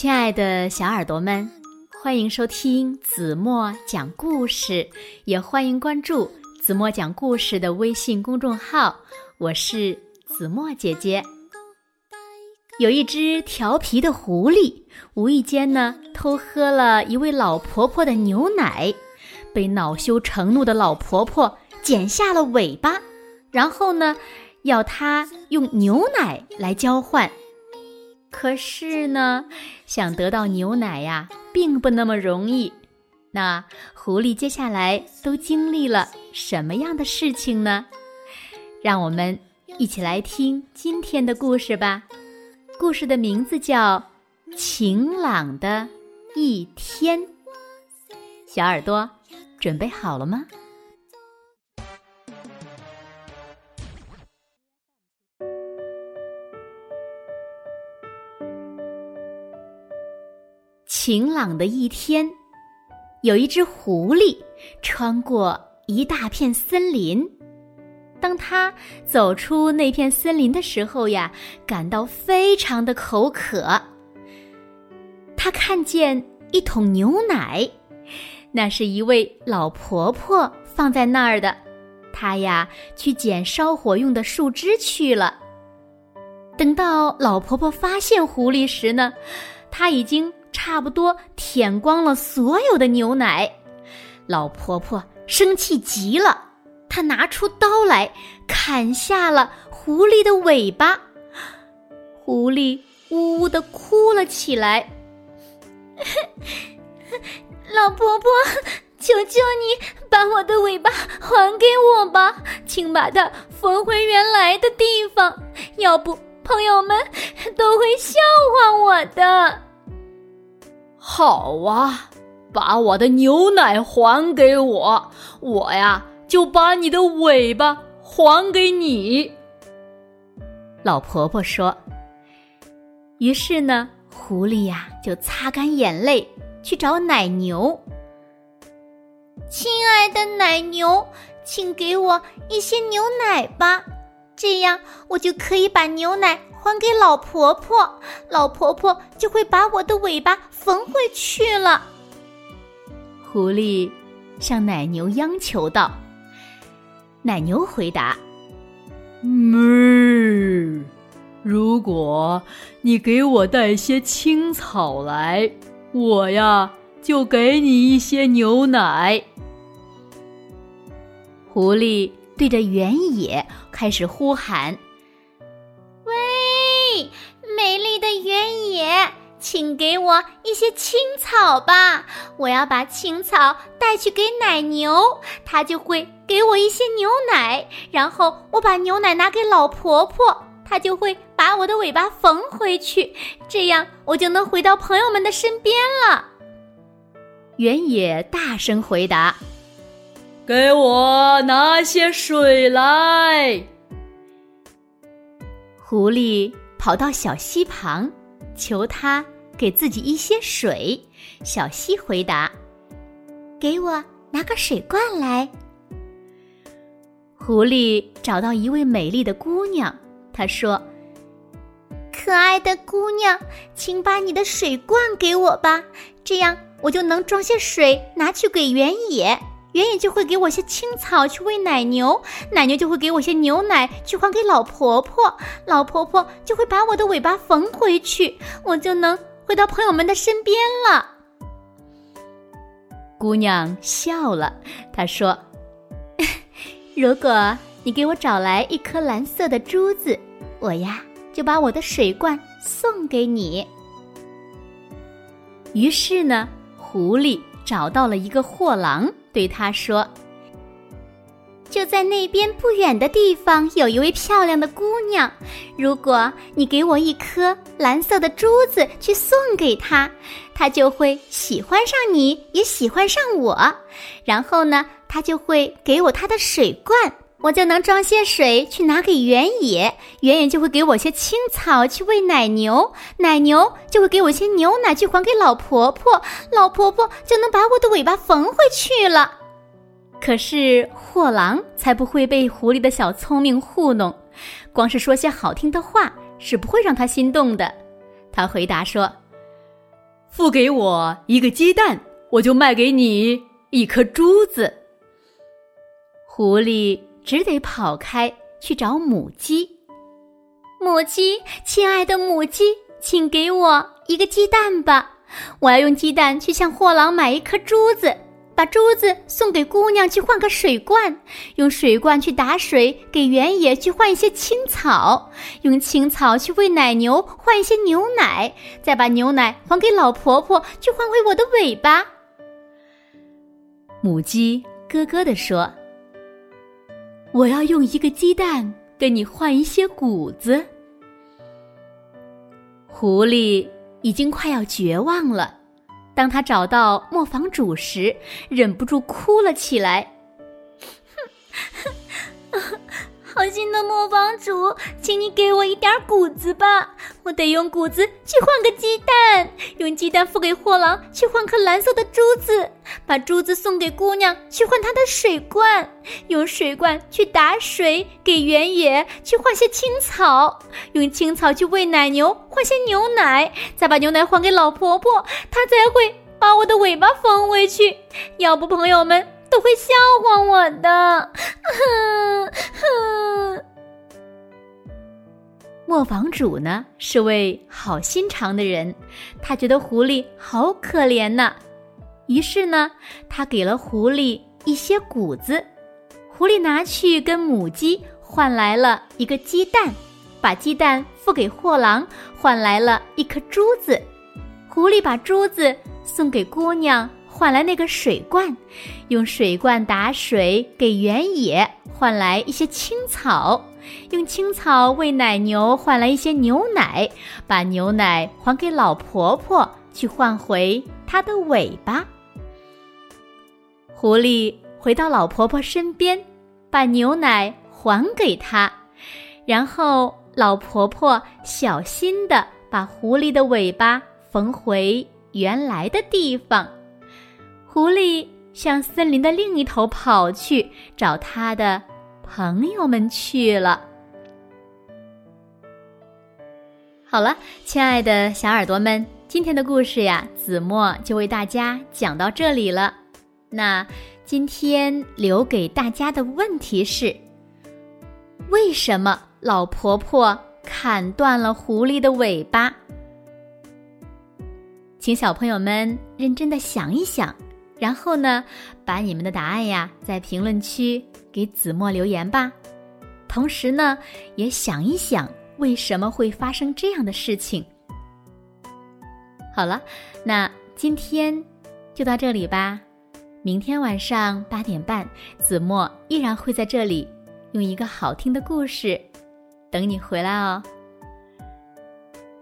亲爱的小耳朵们，欢迎收听子墨讲故事，也欢迎关注子墨讲故事的微信公众号。我是子墨姐姐。有一只调皮的狐狸，无意间呢偷喝了一位老婆婆的牛奶，被恼羞成怒的老婆婆剪下了尾巴，然后呢要她用牛奶来交换。可是呢，想得到牛奶呀，并不那么容易。那狐狸接下来都经历了什么样的事情呢？让我们一起来听今天的故事吧。故事的名字叫《晴朗的一天》。小耳朵，准备好了吗？晴朗的一天，有一只狐狸穿过一大片森林。当他走出那片森林的时候呀，感到非常的口渴。他看见一桶牛奶，那是一位老婆婆放在那儿的。他呀，去捡烧火用的树枝去了。等到老婆婆发现狐狸时呢，他已经。差不多舔光了所有的牛奶，老婆婆生气极了，她拿出刀来砍下了狐狸的尾巴，狐狸呜呜的哭了起来。老婆婆，求求你把我的尾巴还给我吧，请把它缝回原来的地方，要不朋友们都会笑话我的。好啊，把我的牛奶还给我，我呀就把你的尾巴还给你。老婆婆说。于是呢，狐狸呀就擦干眼泪去找奶牛。亲爱的奶牛，请给我一些牛奶吧，这样我就可以把牛奶。还给老婆婆，老婆婆就会把我的尾巴缝回去了。狐狸向奶牛央求道：“奶牛回答：‘嗯，如果你给我带些青草来，我呀就给你一些牛奶。’狐狸对着原野开始呼喊。”的原野，请给我一些青草吧！我要把青草带去给奶牛，它就会给我一些牛奶。然后我把牛奶拿给老婆婆，她就会把我的尾巴缝回去。这样我就能回到朋友们的身边了。原野大声回答：“给我拿些水来。”狐狸。跑到小溪旁，求他给自己一些水。小溪回答：“给我拿个水罐来。”狐狸找到一位美丽的姑娘，她说：“可爱的姑娘，请把你的水罐给我吧，这样我就能装些水拿去给原野。”原野就会给我些青草去喂奶牛，奶牛就会给我些牛奶去还给老婆婆，老婆婆就会把我的尾巴缝回去，我就能回到朋友们的身边了。姑娘笑了，她说：“ 如果你给我找来一颗蓝色的珠子，我呀就把我的水罐送给你。”于是呢，狐狸找到了一个货郎。对他说：“就在那边不远的地方，有一位漂亮的姑娘。如果你给我一颗蓝色的珠子去送给她，她就会喜欢上你，也喜欢上我。然后呢，她就会给我她的水罐，我就能装些水去拿给原野，原野就会给我些青草去喂奶牛，奶牛就会给我些牛奶去还给老婆婆，老婆婆就能把我的尾巴缝回去了。”可是货郎才不会被狐狸的小聪明糊弄，光是说些好听的话是不会让他心动的。他回答说：“付给我一个鸡蛋，我就卖给你一颗珠子。狐狸只得跑开去找母鸡。母鸡，亲爱的母鸡，请给我一个鸡蛋吧！我要用鸡蛋去向货郎买一颗珠子。把珠子送给姑娘去换个水罐，用水罐去打水给原野去换一些青草，用青草去喂奶牛换一些牛奶，再把牛奶还给老婆婆去换回我的尾巴。母鸡咯咯地说：“我要用一个鸡蛋跟你换一些谷子。”狐狸已经快要绝望了。当他找到磨坊主时，忍不住哭了起来。好心的磨坊主，请你给我一点谷子吧，我得用谷子去换个鸡蛋，用鸡蛋付给货郎去换颗蓝色的珠子，把珠子送给姑娘去换她的水罐，用水罐去打水给原野去换些青草，用青草去喂奶牛换些牛奶，再把牛奶还给老婆婆，她才会把我的尾巴缝回去。要不，朋友们。都会笑话我的，哼哼。磨坊主呢是位好心肠的人，他觉得狐狸好可怜呐，于是呢，他给了狐狸一些谷子，狐狸拿去跟母鸡换来了一个鸡蛋，把鸡蛋付给货郎换来了一颗珠子，狐狸把珠子送给姑娘。换来那个水罐，用水罐打水给原野，换来一些青草；用青草喂奶牛，换来一些牛奶；把牛奶还给老婆婆，去换回她的尾巴。狐狸回到老婆婆身边，把牛奶还给她，然后老婆婆小心的把狐狸的尾巴缝回原来的地方。狐狸向森林的另一头跑去，找他的朋友们去了。好了，亲爱的小耳朵们，今天的故事呀，子墨就为大家讲到这里了。那今天留给大家的问题是：为什么老婆婆砍断了狐狸的尾巴？请小朋友们认真的想一想。然后呢，把你们的答案呀，在评论区给子墨留言吧。同时呢，也想一想为什么会发生这样的事情。好了，那今天就到这里吧。明天晚上八点半，子墨依然会在这里，用一个好听的故事等你回来哦。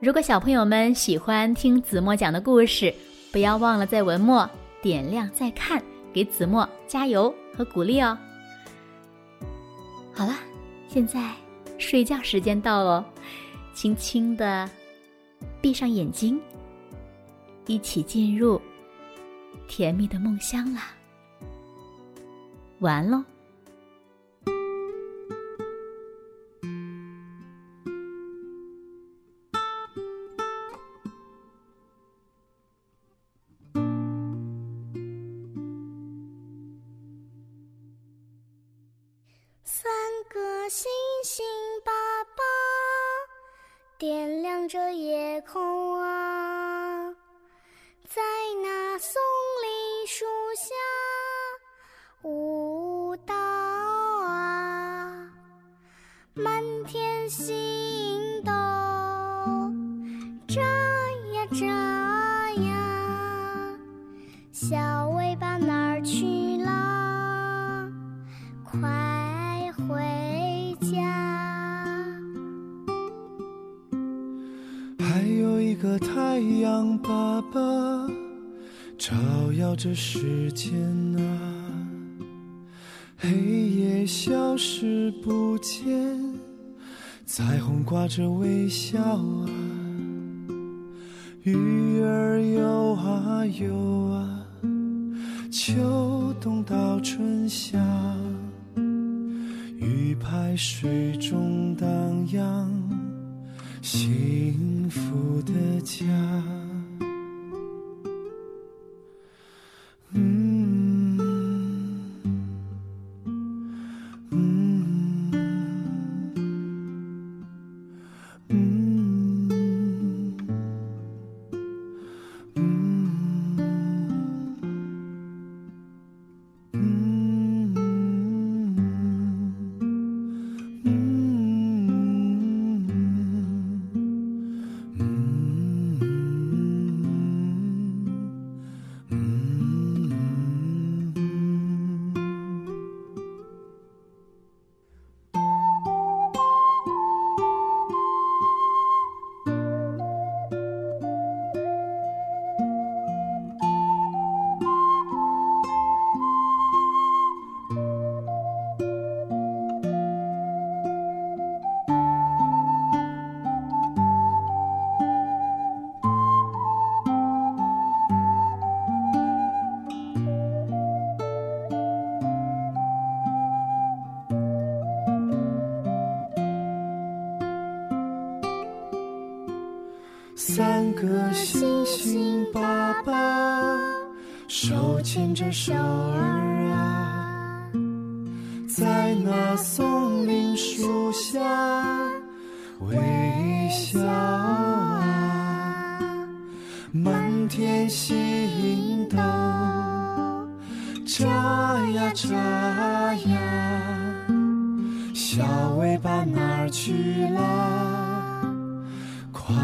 如果小朋友们喜欢听子墨讲的故事，不要忘了在文末。点亮再看，给子墨加油和鼓励哦。好了，现在睡觉时间到了，轻轻的闭上眼睛，一起进入甜蜜的梦乡啦。完喽。星星爸爸点亮着夜空太阳爸爸照耀着世间啊，黑夜消失不见，彩虹挂着微笑啊，鱼儿游啊游啊，秋冬到春夏，鱼排水中荡漾。幸福的家。牵着手儿啊，在那松林树下微笑啊，满天星斗眨呀眨呀，小尾巴哪儿去啦？快